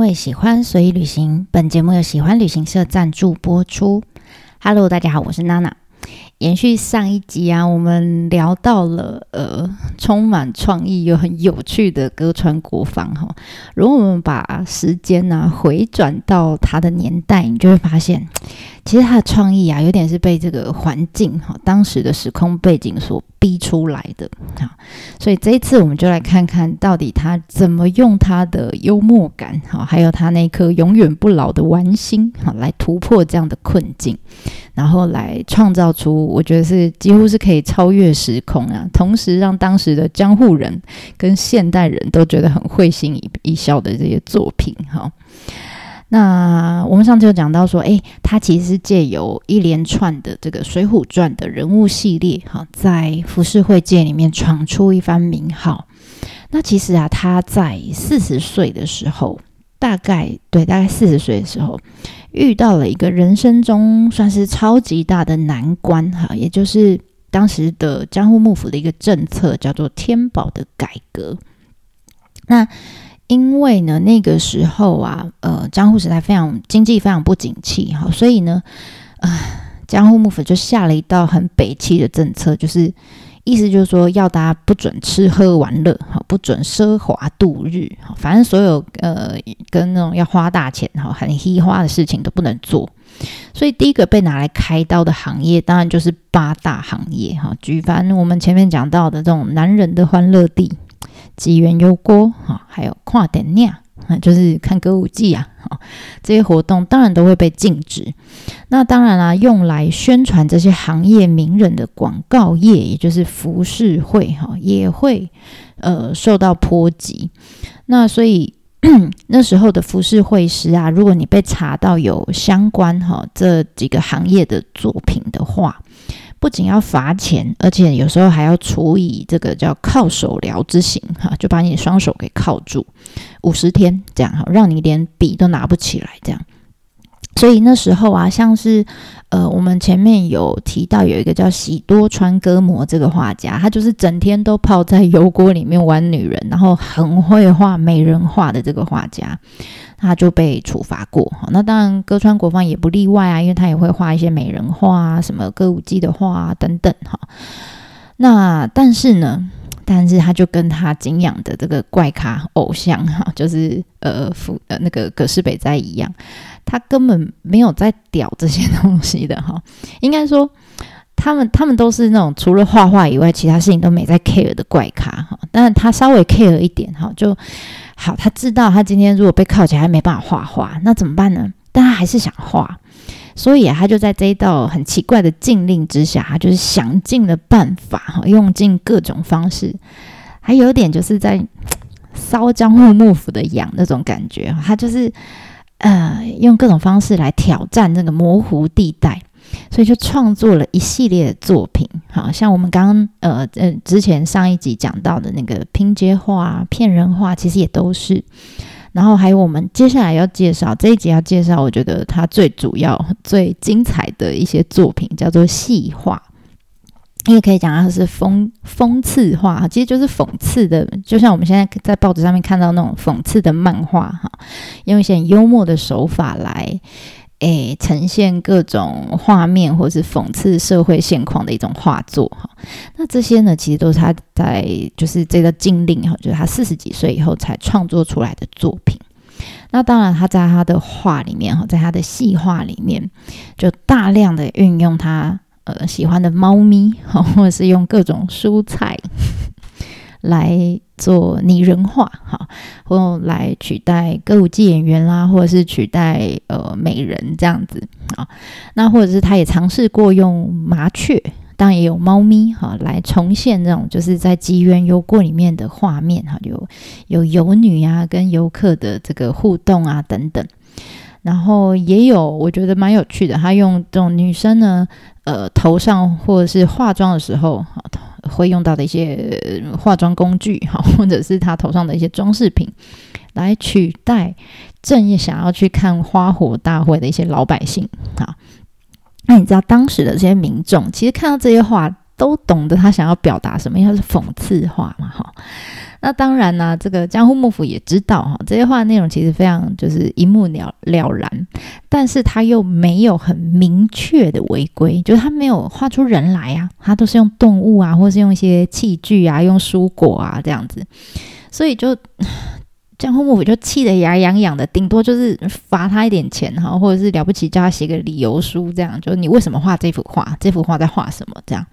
为喜欢所以旅行，本节目由喜欢旅行社赞助播出。Hello，大家好，我是娜娜。延续上一集啊，我们聊到了呃，充满创意又很有趣的歌川国芳哈。如果我们把时间呢回转到他的年代，你就会发现，其实他的创意啊，有点是被这个环境哈，当时的时空背景所逼出来的啊。所以这一次，我们就来看看到底他怎么用他的幽默感哈，还有他那颗永远不老的玩心哈，来突破这样的困境。然后来创造出，我觉得是几乎是可以超越时空啊，同时让当时的江户人跟现代人都觉得很会心一一笑的这些作品哈。那我们上次有讲到说，诶，他其实是借由一连串的这个《水浒传》的人物系列哈，在浮世绘界里面闯出一番名号。那其实啊，他在四十岁的时候。大概对，大概四十岁的时候，遇到了一个人生中算是超级大的难关哈，也就是当时的江户幕府的一个政策，叫做天宝的改革。那因为呢，那个时候啊，呃，江户时代非常经济非常不景气哈，所以呢，啊，江户幕府就下了一道很北气的政策，就是。意思就是说，要大家不准吃喝玩乐，哈，不准奢华度日，哈，反正所有呃跟那种要花大钱，哈，很稀花的事情都不能做。所以第一个被拿来开刀的行业，当然就是八大行业，哈，举凡我们前面讲到的这种男人的欢乐地、吉原油锅，哈，还有跨点酿。就是看歌舞伎啊，这些活动当然都会被禁止。那当然啦，用来宣传这些行业名人的广告业，也就是服饰会哈，也会呃受到波及。那所以 那时候的服饰会师啊，如果你被查到有相关哈这几个行业的作品的话。不仅要罚钱，而且有时候还要处以这个叫铐手镣之刑，哈，就把你双手给铐住五十天，这样哈，让你连笔都拿不起来，这样。所以那时候啊，像是呃，我们前面有提到有一个叫喜多川歌模这个画家，他就是整天都泡在油锅里面玩女人，然后很会画美人画的这个画家。他就被处罚过哈，那当然歌川国芳也不例外啊，因为他也会画一些美人画啊，什么歌舞伎的画啊等等哈。那但是呢，但是他就跟他敬仰的这个怪咖偶像哈，就是呃福呃那个葛饰北斋一样，他根本没有在屌这些东西的哈。应该说，他们他们都是那种除了画画以外，其他事情都没在 care 的怪咖哈。但是他稍微 care 一点哈，就。好，他知道他今天如果被铐起来，没办法画画，那怎么办呢？但他还是想画，所以啊，他就在这一道很奇怪的禁令之下，他就是想尽了办法，哈，用尽各种方式，还有点就是在烧江户幕府的痒那种感觉，他就是呃，用各种方式来挑战那个模糊地带。所以就创作了一系列的作品，好像我们刚刚呃呃之前上一集讲到的那个拼接画、骗人画，其实也都是。然后还有我们接下来要介绍这一集要介绍，我觉得它最主要、最精彩的一些作品叫做戏画，你也可以讲它是讽讽刺画，其实就是讽刺的，就像我们现在在报纸上面看到那种讽刺的漫画哈，用一些幽默的手法来。诶，呈现各种画面或是讽刺社会现况的一种画作哈。那这些呢，其实都是他在就是这个禁令哈，就是他四十几岁以后才创作出来的作品。那当然，他在他的画里面哈，在他的细画里面，就大量的运用他呃喜欢的猫咪哈，或者是用各种蔬菜。来做拟人化哈，或来取代歌舞伎演员啦，或者是取代呃美人这样子啊。那或者是他也尝试过用麻雀，当然也有猫咪哈，来重现这种就是在吉原游过里面的画面哈，有有游女啊跟游客的这个互动啊等等。然后也有我觉得蛮有趣的，他用这种女生呢呃头上或者是化妆的时候哈。会用到的一些化妆工具，哈，或者是他头上的一些装饰品，来取代正业想要去看花火大会的一些老百姓，哈。那你知道当时的这些民众，其实看到这些话都懂得他想要表达什么，因为他是讽刺话嘛，哈。那当然呢，这个江户幕府也知道哈，这些话内容其实非常就是一目了了然，但是他又没有很明确的违规，就是他没有画出人来啊，他都是用动物啊，或是用一些器具啊，用蔬果啊这样子，所以就江户幕府就气得牙痒痒的，顶多就是罚他一点钱哈，或者是了不起叫他写个理由书这样，就你为什么画这幅画，这幅画在画什么这样。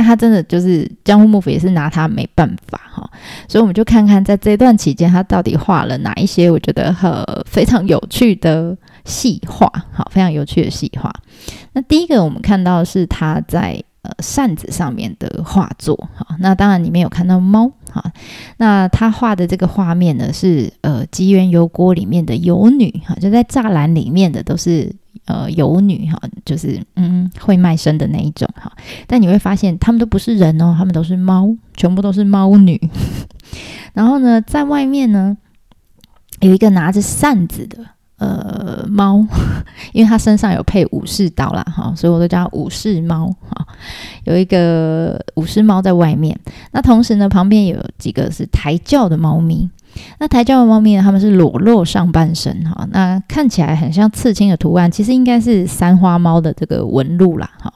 但他真的就是江户幕府也是拿他没办法哈，所以我们就看看在这段期间他到底画了哪一些我觉得很非常有趣的细画，好，非常有趣的细画。那第一个我们看到是他在呃扇子上面的画作，好，那当然里面有看到猫，好，那他画的这个画面呢是呃吉原油锅里面的游女，哈，就在栅栏里面的都是。呃，游女哈，就是嗯，会卖身的那一种哈。但你会发现，他们都不是人哦，他们都是猫，全部都是猫女。然后呢，在外面呢，有一个拿着扇子的呃猫，因为它身上有配武士刀啦哈，所以我都叫武士猫哈。有一个武士猫在外面，那同时呢，旁边有几个是抬轿的猫咪。那台教的猫咪呢？它们是裸露上半身哈，那看起来很像刺青的图案，其实应该是三花猫的这个纹路啦哈。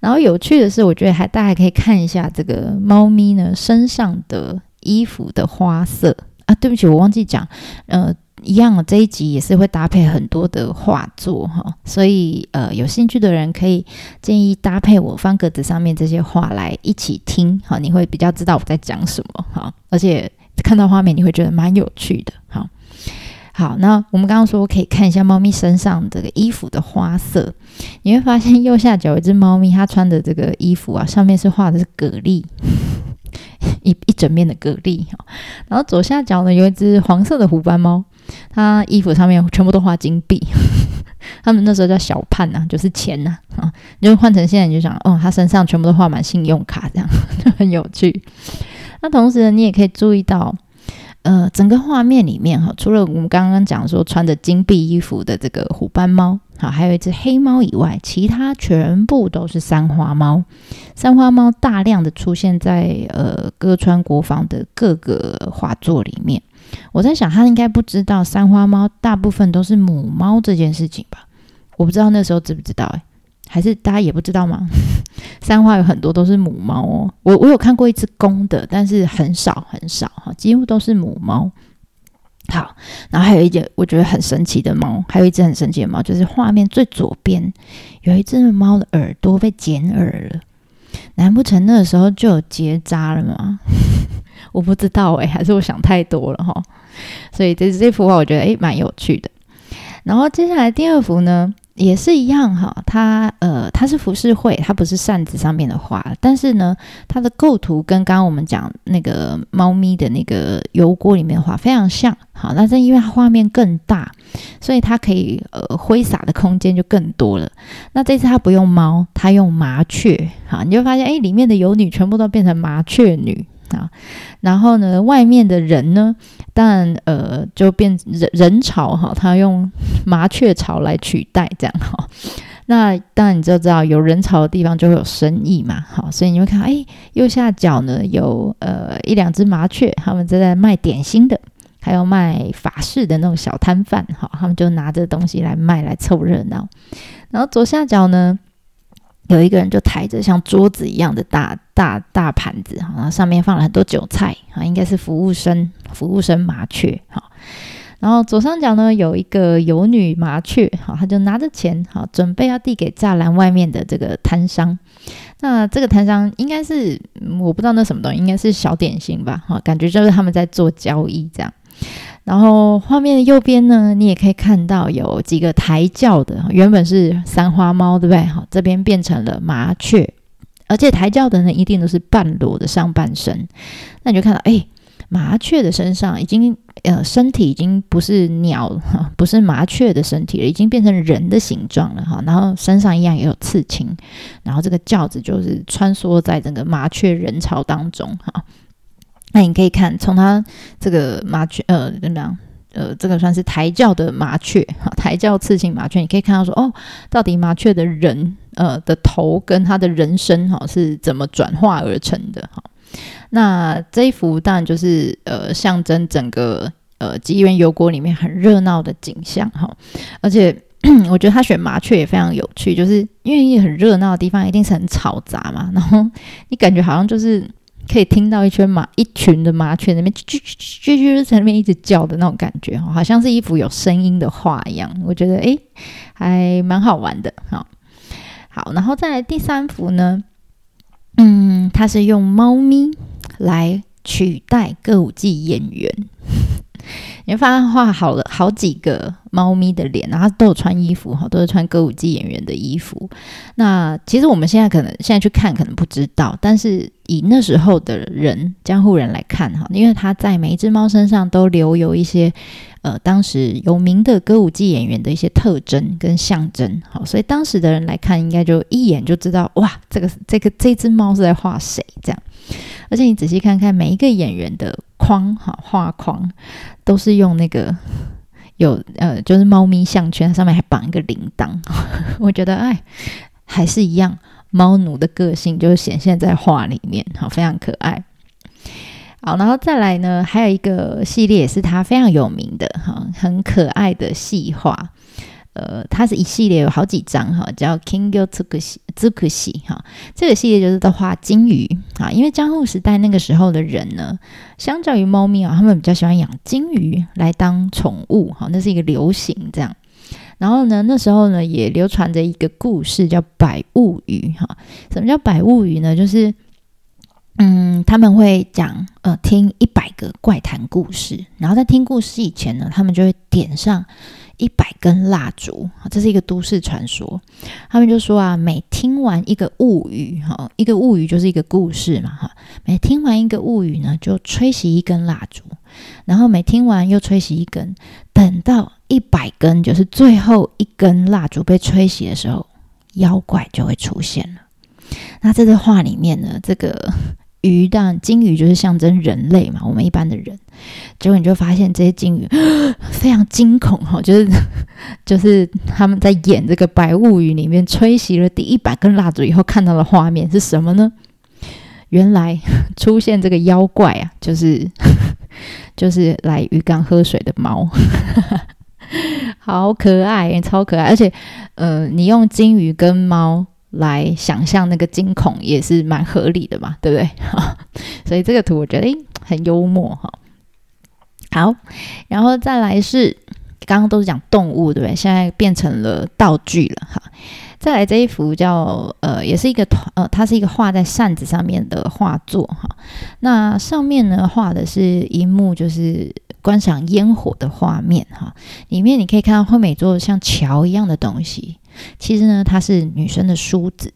然后有趣的是，我觉得还大家可以看一下这个猫咪呢身上的衣服的花色啊。对不起，我忘记讲，呃，一样这一集也是会搭配很多的画作哈，所以呃有兴趣的人可以建议搭配我方格子上面这些画来一起听哈，你会比较知道我在讲什么哈，而且。看到画面你会觉得蛮有趣的，好，好，那我们刚刚说可以看一下猫咪身上这个衣服的花色，你会发现右下角有一只猫咪，它穿的这个衣服啊，上面是画的是蛤蜊，一一整面的蛤蜊哈，然后左下角呢有一只黄色的虎斑猫，他衣服上面全部都画金币，他们那时候叫小判呐，就是钱呐，啊，就换成现在你就想，哦，他身上全部都画满信用卡，这样 就很有趣。那同时呢，你也可以注意到，呃，整个画面里面哈，除了我们刚刚讲说穿着金币衣服的这个虎斑猫，好，还有一只黑猫以外，其他全部都是三花猫。三花猫大量的出现在呃歌川国防的各个画作里面。我在想，他应该不知道三花猫大部分都是母猫这件事情吧？我不知道那时候知不知道哎。还是大家也不知道吗？三花有很多都是母猫哦。我我有看过一只公的，但是很少很少哈，几乎都是母猫。好，然后还有一只我觉得很神奇的猫，还有一只很神奇的猫，就是画面最左边有一只猫的耳朵被剪耳了。难不成那个时候就有结扎了吗？我不知道诶，还是我想太多了哈。所以这这幅画我觉得诶蛮有趣的。然后接下来第二幅呢？也是一样哈，它呃，它是浮世绘，它不是扇子上面的画，但是呢，它的构图跟刚刚我们讲那个猫咪的那个油锅里面的画非常像，好，那是因为它画面更大，所以它可以呃挥洒的空间就更多了。那这次它不用猫，它用麻雀，好，你就发现哎，里面的油女全部都变成麻雀女。啊，然后呢，外面的人呢，当然呃，就变人人潮哈，他用麻雀巢来取代这样哈。那当然你就知道，有人潮的地方就会有生意嘛，好，所以你会看，哎，右下角呢有呃一两只麻雀，他们正在卖点心的，还有卖法式的那种小摊贩，哈，他们就拿着东西来卖来凑热闹。然后左下角呢。有一个人就抬着像桌子一样的大大大盘子，然后上面放了很多韭菜，啊，应该是服务生，服务生麻雀，哈。然后左上角呢有一个游女麻雀，好，他就拿着钱，好，准备要递给栅栏外面的这个摊商。那这个摊商应该是我不知道那什么东西，应该是小点心吧，哈，感觉就是他们在做交易这样。然后画面的右边呢，你也可以看到有几个抬轿的，原本是三花猫，对不对？好，这边变成了麻雀，而且抬轿的呢，一定都是半裸的上半身。那你就看到，哎，麻雀的身上已经，呃，身体已经不是鸟，不是麻雀的身体了，已经变成人的形状了，哈。然后身上一样也有刺青，然后这个轿子就是穿梭在整个麻雀人潮当中，哈。那你可以看，从它这个麻雀，呃，怎么样？呃，这个算是抬轿的麻雀，哈，抬轿刺青麻雀，你可以看到说，哦，到底麻雀的人，呃的头跟他的人生哈是怎么转化而成的哈。那这一幅当然就是呃象征整个呃吉原油国里面很热闹的景象哈，而且 我觉得他选麻雀也非常有趣，就是因为很热闹的地方一定是很嘈杂嘛，然后你感觉好像就是可以听到一圈麻一群的麻雀那边啾啾啾啾在那边一直叫的那种感觉哈，好像是一幅有声音的画一样，我觉得诶还蛮好玩的哈。好，然后再来第三幅呢，嗯，它是用猫咪。来取代歌舞伎演员，你会发现画好了好几个猫咪的脸，然后都有穿衣服哈，都是穿歌舞伎演员的衣服。那其实我们现在可能现在去看可能不知道，但是以那时候的人江户人来看哈，因为他在每一只猫身上都留有一些。呃，当时有名的歌舞伎演员的一些特征跟象征，好，所以当时的人来看，应该就一眼就知道，哇，这个这个这只猫是在画谁这样。而且你仔细看看每一个演员的框，哈，画框都是用那个有呃，就是猫咪项圈，上面还绑一个铃铛。我觉得，哎，还是一样，猫奴的个性就是显现在画里面，好，非常可爱。好，然后再来呢，还有一个系列也是它非常有名的哈，很可爱的细画。呃，它是一系列有好几张哈，叫 King Yo Tsukushi Tsukushi 哈。这个系列就是在画金鱼啊，因为江户时代那个时候的人呢，相较于猫咪啊，他们比较喜欢养金鱼来当宠物哈，那是一个流行这样。然后呢，那时候呢也流传着一个故事叫百物语哈。什么叫百物语呢？就是嗯，他们会讲呃，听一百个怪谈故事，然后在听故事以前呢，他们就会点上一百根蜡烛，这是一个都市传说。他们就说啊，每听完一个物语，哈，一个物语就是一个故事嘛，哈，每听完一个物语呢，就吹熄一根蜡烛，然后每听完又吹熄一根，等到一百根，就是最后一根蜡烛被吹熄的时候，妖怪就会出现了。那在这画里面呢，这个。鱼，蛋金鱼就是象征人类嘛，我们一般的人。结果你就发现这些金鱼 非常惊恐哈，就是 就是他们在演这个《白物语》里面吹熄了第一百根蜡烛以后看到的画面是什么呢？原来出现这个妖怪啊，就是 就是来鱼缸喝水的猫，好可爱，超可爱，而且呃，你用金鱼跟猫。来想象那个惊恐也是蛮合理的嘛，对不对？所以这个图我觉得诶很幽默哈。好，然后再来是刚刚都是讲动物，对不对？现在变成了道具了哈。再来这一幅叫呃，也是一个团呃，它是一个画在扇子上面的画作哈。那上面呢画的是一幕就是观赏烟火的画面哈。里面你可以看到后面做像桥一样的东西。其实呢，它是女生的梳子，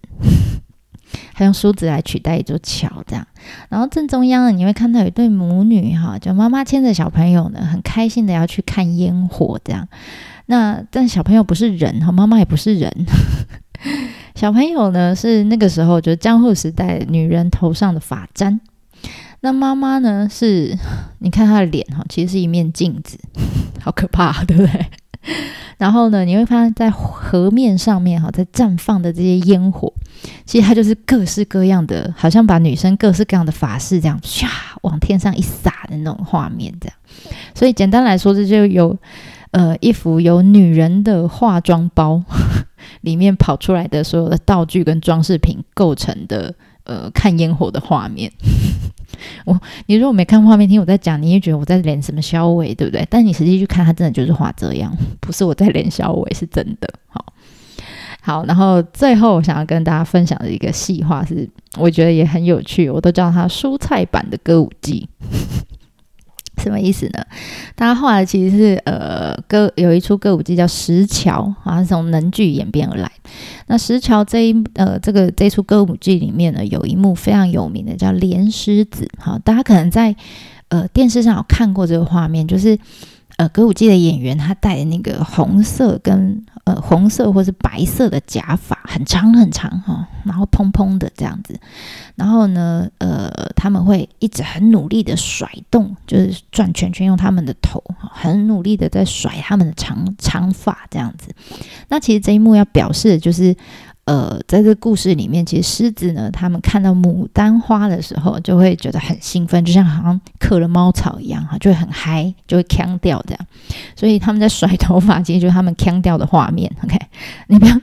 还用梳子来取代一座桥，这样。然后正中央呢，你会看到一对母女，哈，就妈妈牵着小朋友呢，很开心的要去看烟火，这样。那但小朋友不是人，哈，妈妈也不是人，小朋友呢是那个时候就是江户时代女人头上的发簪，那妈妈呢是，你看她的脸，哈，其实是一面镜子，好可怕，对不对？然后呢，你会发现在河面上面哈，在绽放的这些烟火，其实它就是各式各样的，好像把女生各式各样的发饰这样唰往天上一撒的那种画面，这样。所以简单来说，这就有呃一幅由女人的化妆包 里面跑出来的所有的道具跟装饰品构成的呃看烟火的画面。我，你如果没看画面听我在讲，你也觉得我在连什么肖伟，对不对？但你实际去看，他真的就是画这样，不是我在连肖伟，是真的。好，好，然后最后我想要跟大家分享的一个细化是，我觉得也很有趣，我都叫它蔬菜版的歌舞伎。什么意思呢？他后来其实是呃歌有一出歌舞剧叫《石桥》，好像，是从能剧演变而来。那石桥这一呃这个这出歌舞剧里面呢，有一幕非常有名的叫莲狮子。好，大家可能在呃电视上有看过这个画面，就是呃歌舞伎的演员他戴的那个红色跟。呃，红色或是白色的假发，很长很长哈，然后蓬蓬的这样子，然后呢，呃，他们会一直很努力的甩动，就是转圈圈，用他们的头很努力的在甩他们的长长发这样子。那其实这一幕要表示的就是，呃，在这个故事里面，其实狮子呢，他们看到牡丹花的时候，就会觉得很兴奋，就像好像嗑了猫草一样哈，就会很嗨，就会腔掉这样。所以他们在甩头发，其实就是他们腔掉的画面。OK，你不要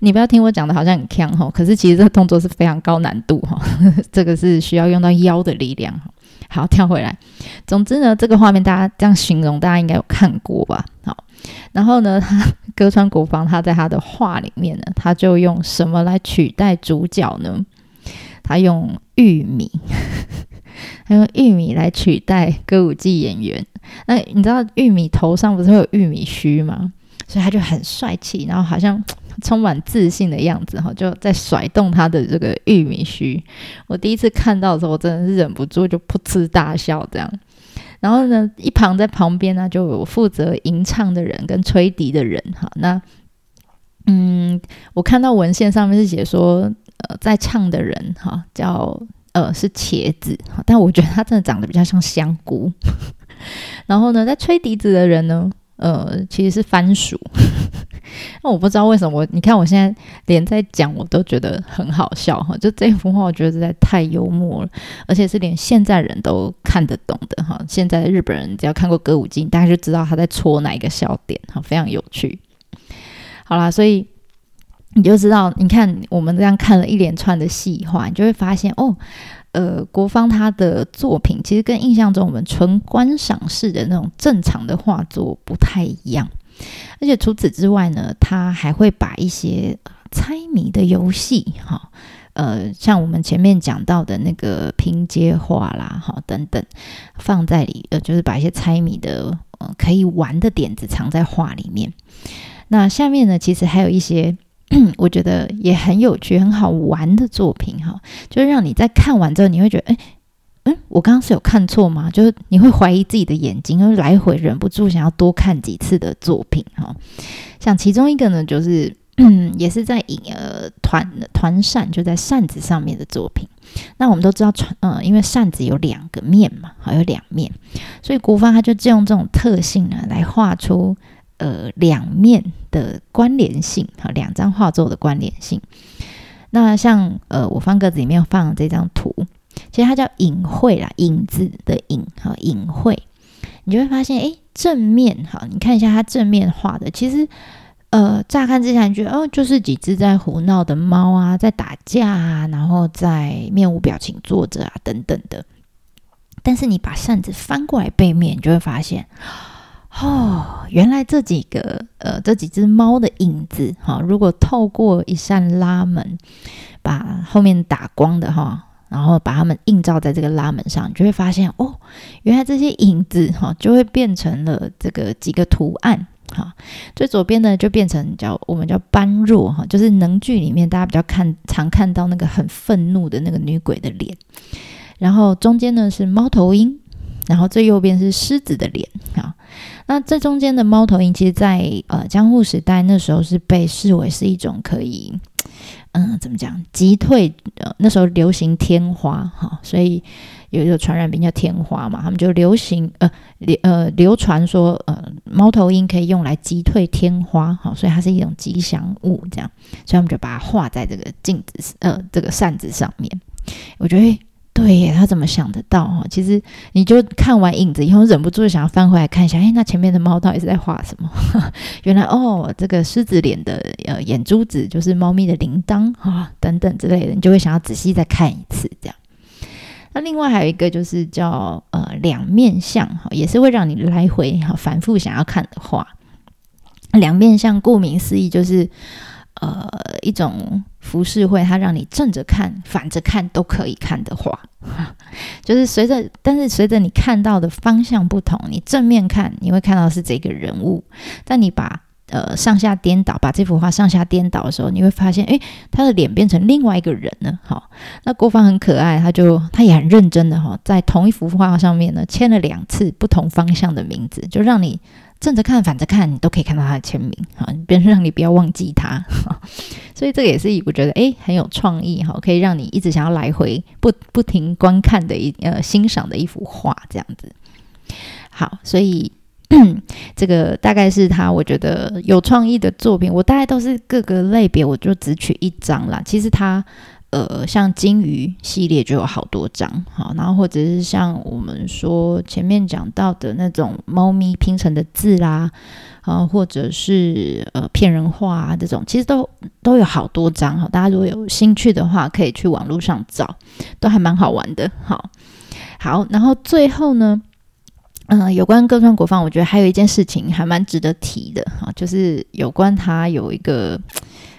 你不要听我讲的好像很腔哈，可是其实这个动作是非常高难度哈，这个是需要用到腰的力量。好，跳回来。总之呢，这个画面大家这样形容，大家应该有看过吧？好，然后呢，他歌川国芳他在他的画里面呢，他就用什么来取代主角呢？他用玉米，他用玉米来取代歌舞伎演员。那你知道玉米头上不是会有玉米须吗？所以他就很帅气，然后好像。充满自信的样子哈，就在甩动他的这个玉米须。我第一次看到的时候，我真的是忍不住就噗嗤大笑这样。然后呢，一旁在旁边呢，就有负责吟唱的人跟吹笛的人哈。那嗯，我看到文献上面是写说，呃，在唱的人哈叫呃是茄子，但我觉得他真的长得比较像香菇。然后呢，在吹笛子的人呢，呃，其实是番薯。那我不知道为什么，你看我现在连在讲我都觉得很好笑哈，就这幅画我觉得实在太幽默了，而且是连现在人都看得懂的哈。现在日本人只要看过歌舞伎，大家就知道他在戳哪一个笑点哈，非常有趣。好啦，所以你就知道，你看我们这样看了一连串的戏话，你就会发现哦，呃，国芳他的作品其实跟印象中我们纯观赏式的那种正常的画作不太一样。而且除此之外呢，他还会把一些猜谜的游戏，哈，呃，像我们前面讲到的那个拼接画啦，哈，等等，放在里，呃，就是把一些猜谜的，呃，可以玩的点子藏在画里面。那下面呢，其实还有一些 我觉得也很有趣、很好玩的作品，哈，就是让你在看完之后，你会觉得，哎。嗯，我刚刚是有看错吗？就是你会怀疑自己的眼睛，因为来回忍不住想要多看几次的作品哈。像其中一个呢，就是，也是在影呃团团扇，就在扇子上面的作品。那我们都知道，传嗯，因为扇子有两个面嘛，还有两面，所以国芳他就借用这种特性呢，来画出呃两面的关联性哈，两张画作的关联性。那像呃我方格子里面放这张图。其实它叫隐晦啦，影子的影哈，隐晦，你就会发现，哎，正面哈，你看一下它正面画的，其实，呃，乍看之下你觉得，哦，就是几只在胡闹的猫啊，在打架啊，然后在面无表情坐着啊，等等的。但是你把扇子翻过来背面，你就会发现，哦，原来这几个，呃，这几只猫的影子哈，如果透过一扇拉门，把后面打光的哈。然后把它们映照在这个拉门上，你就会发现哦，原来这些影子哈就会变成了这个几个图案哈。最左边呢就变成叫我们叫般若哈，就是能剧里面大家比较看常看到那个很愤怒的那个女鬼的脸。然后中间呢是猫头鹰，然后最右边是狮子的脸啊。那这中间的猫头鹰，其实在呃江户时代那时候是被视为是一种可以。嗯，怎么讲？击退呃，那时候流行天花哈，所以有一个传染病叫天花嘛，他们就流行呃流呃流传说呃猫头鹰可以用来击退天花哈，所以它是一种吉祥物这样，所以他们就把它画在这个镜子呃这个扇子上面，我觉得。对耶，他怎么想得到哈？其实你就看完影子以后，忍不住想要翻回来看一下，哎，那前面的猫到底是在画什么？原来哦，这个狮子脸的呃眼珠子就是猫咪的铃铛啊，等等之类的，你就会想要仔细再看一次这样。那另外还有一个就是叫呃两面相哈，也是会让你来回哈反复想要看的画。两面相顾名思义就是呃一种。浮世绘，它让你正着看、反着看都可以看的画，就是随着，但是随着你看到的方向不同，你正面看你会看到是这个人物，但你把呃上下颠倒，把这幅画上下颠倒的时候，你会发现，诶，他的脸变成另外一个人了。好，那郭芳很可爱，他就他也很认真的哈，在同一幅画上面呢，签了两次不同方向的名字，就让你。正着看、反着看，你都可以看到他的签名啊，别人让你不要忘记他，所以这个也是我觉得诶很有创意哈，可以让你一直想要来回不不停观看的一呃欣赏的一幅画这样子。好，所以 这个大概是他我觉得有创意的作品。我大概都是各个类别，我就只取一张啦。其实他。呃，像金鱼系列就有好多张，好，然后或者是像我们说前面讲到的那种猫咪拼成的字啦，啊，或者是呃骗人话啊这种，其实都都有好多张，哈，大家如果有兴趣的话，可以去网络上找，都还蛮好玩的，好，好，然后最后呢，嗯，有关歌川国芳，我觉得还有一件事情还蛮值得提的，哈，就是有关他有一个。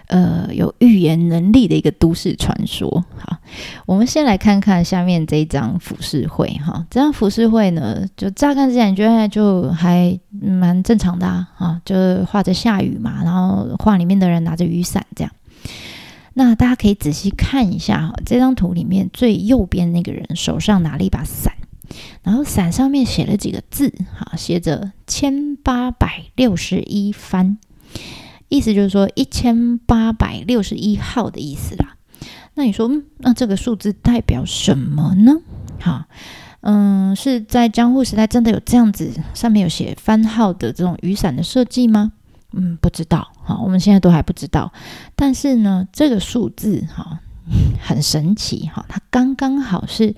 呃，有预言能力的一个都市传说。好，我们先来看看下面这一张浮世绘。哈，这张浮世绘呢，就乍看之下觉得就还蛮正常的啊，就是画着下雨嘛，然后画里面的人拿着雨伞这样。那大家可以仔细看一下哈，这张图里面最右边那个人手上拿了一把伞，然后伞上面写了几个字，哈，写着千八百六十一番。意思就是说一千八百六十一号的意思啦。那你说，嗯那这个数字代表什么呢？哈，嗯，是在江户时代真的有这样子上面有写番号的这种雨伞的设计吗？嗯，不知道。哈，我们现在都还不知道。但是呢，这个数字哈很神奇哈，它刚刚好是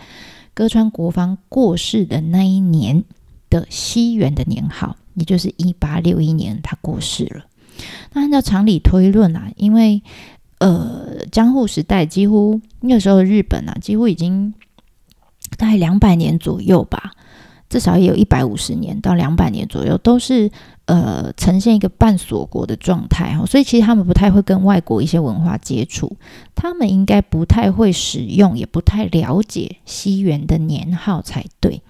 歌川国芳过世的那一年的西元的年号，也就是一八六一年，他过世了。那按照常理推论啊，因为呃江户时代几乎那个时候日本啊，几乎已经大概两百年左右吧，至少也有一百五十年到两百年左右，都是呃呈现一个半锁国的状态哈，所以其实他们不太会跟外国一些文化接触，他们应该不太会使用，也不太了解西元的年号才对。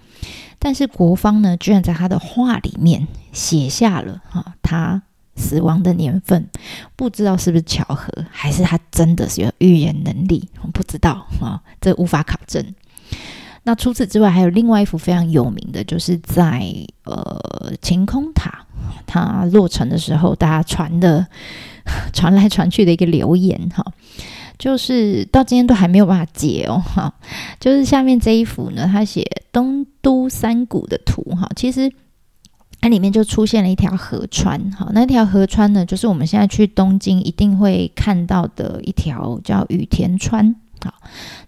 但是国方呢，居然在他的画里面写下了哈他。死亡的年份，不知道是不是巧合，还是他真的是有预言能力？我不知道啊，这无法考证。那除此之外，还有另外一幅非常有名的，就是在呃晴空塔它落成的时候，大家传的 传来传去的一个留言哈，就是到今天都还没有办法解哦哈。就是下面这一幅呢，他写东都山谷的图哈，其实。它里面就出现了一条河川，好，那条河川呢，就是我们现在去东京一定会看到的一条叫羽田川，好，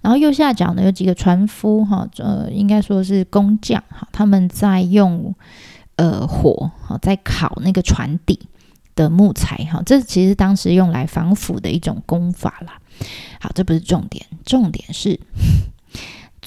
然后右下角呢有几个船夫，哈，呃，应该说是工匠，哈，他们在用呃火，哈，在烤那个船底的木材，哈，这其实当时用来防腐的一种工法啦。好，这不是重点，重点是。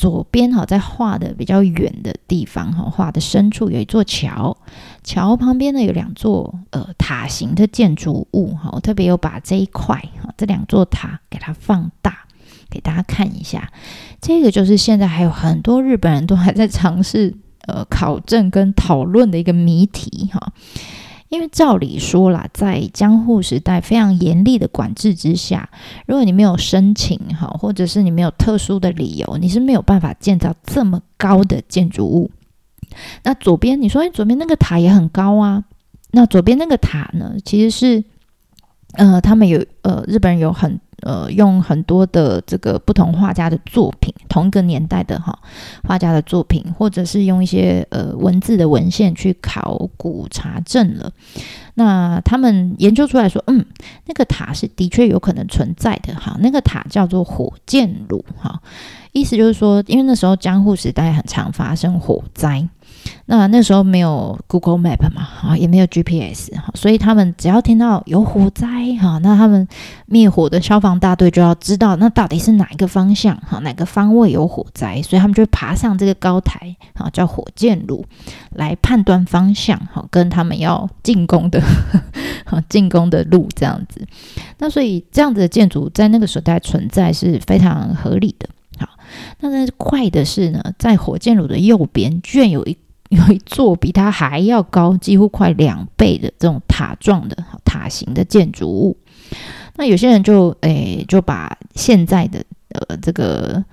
左边哈，在画的比较远的地方哈，画的深处有一座桥，桥旁边呢有两座呃塔形的建筑物哈，我特别有把这一块哈，这两座塔给它放大给大家看一下，这个就是现在还有很多日本人都还在尝试呃考证跟讨论的一个谜题哈。因为照理说啦，在江户时代非常严厉的管制之下，如果你没有申请哈，或者是你没有特殊的理由，你是没有办法建造这么高的建筑物。那左边你说，哎，左边那个塔也很高啊。那左边那个塔呢，其实是呃，他们有呃，日本人有很。呃，用很多的这个不同画家的作品，同一个年代的哈画家的作品，或者是用一些呃文字的文献去考古查证了。那他们研究出来说，嗯，那个塔是的确有可能存在的哈。那个塔叫做火箭炉哈，意思就是说，因为那时候江户时代很常发生火灾。那那时候没有 Google Map 嘛，啊，也没有 GPS 哈，所以他们只要听到有火灾哈，那他们灭火的消防大队就要知道那到底是哪一个方向哈，哪个方位有火灾，所以他们就爬上这个高台啊，叫火箭炉来判断方向哈，跟他们要进攻的 哈进攻的路这样子。那所以这样子的建筑在那个时代存在是非常合理的。好，那但是怪的是呢，在火箭炉的右边居然有一有一座比它还要高，几乎快两倍的这种塔状的塔形的建筑物。那有些人就诶就把现在的呃这个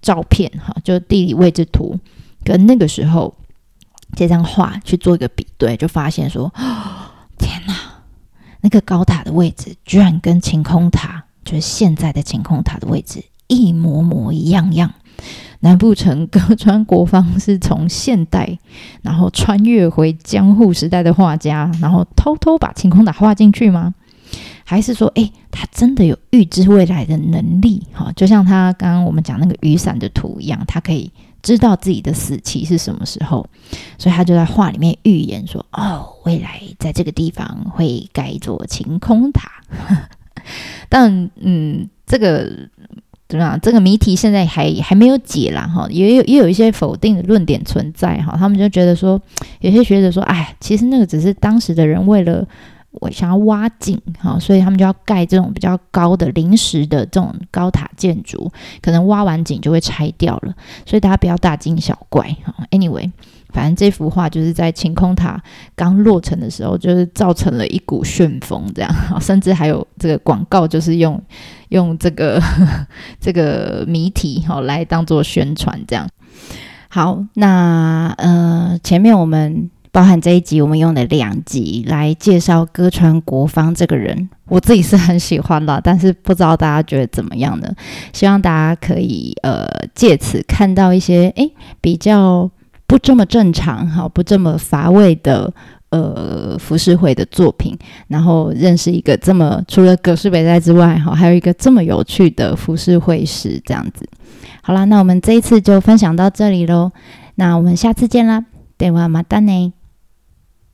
照片哈，就地理位置图跟那个时候这张画去做一个比对，就发现说，天哪，那个高塔的位置居然跟晴空塔，就是现在的晴空塔的位置。一模模一样样，难不成歌川国芳是从现代，然后穿越回江户时代的画家，然后偷偷把晴空塔画进去吗？还是说，诶，他真的有预知未来的能力？哈，就像他刚刚我们讲那个雨伞的图一样，他可以知道自己的死期是什么时候，所以他就在画里面预言说：“哦，未来在这个地方会盖一座晴空塔。”但，嗯，这个。对吧？这个谜题现在还还没有解啦，哈，也有也有一些否定的论点存在，哈，他们就觉得说，有些学者说，哎，其实那个只是当时的人为了我想要挖井，哈，所以他们就要盖这种比较高的临时的这种高塔建筑，可能挖完井就会拆掉了，所以大家不要大惊小怪，哈，anyway。反正这幅画就是在晴空塔刚落成的时候，就是造成了一股旋风，这样，甚至还有这个广告，就是用用这个 这个谜题哈来当做宣传，这样。好，那呃，前面我们包含这一集，我们用了两集来介绍歌川国芳这个人，我自己是很喜欢的，但是不知道大家觉得怎么样呢？希望大家可以呃借此看到一些诶比较。不这么正常哈，不这么乏味的呃浮世绘的作品，然后认识一个这么除了葛饰北斋之外哈，还有一个这么有趣的浮世绘师这样子。好啦，那我们这一次就分享到这里喽，那我们下次见啦，电话马丹尼。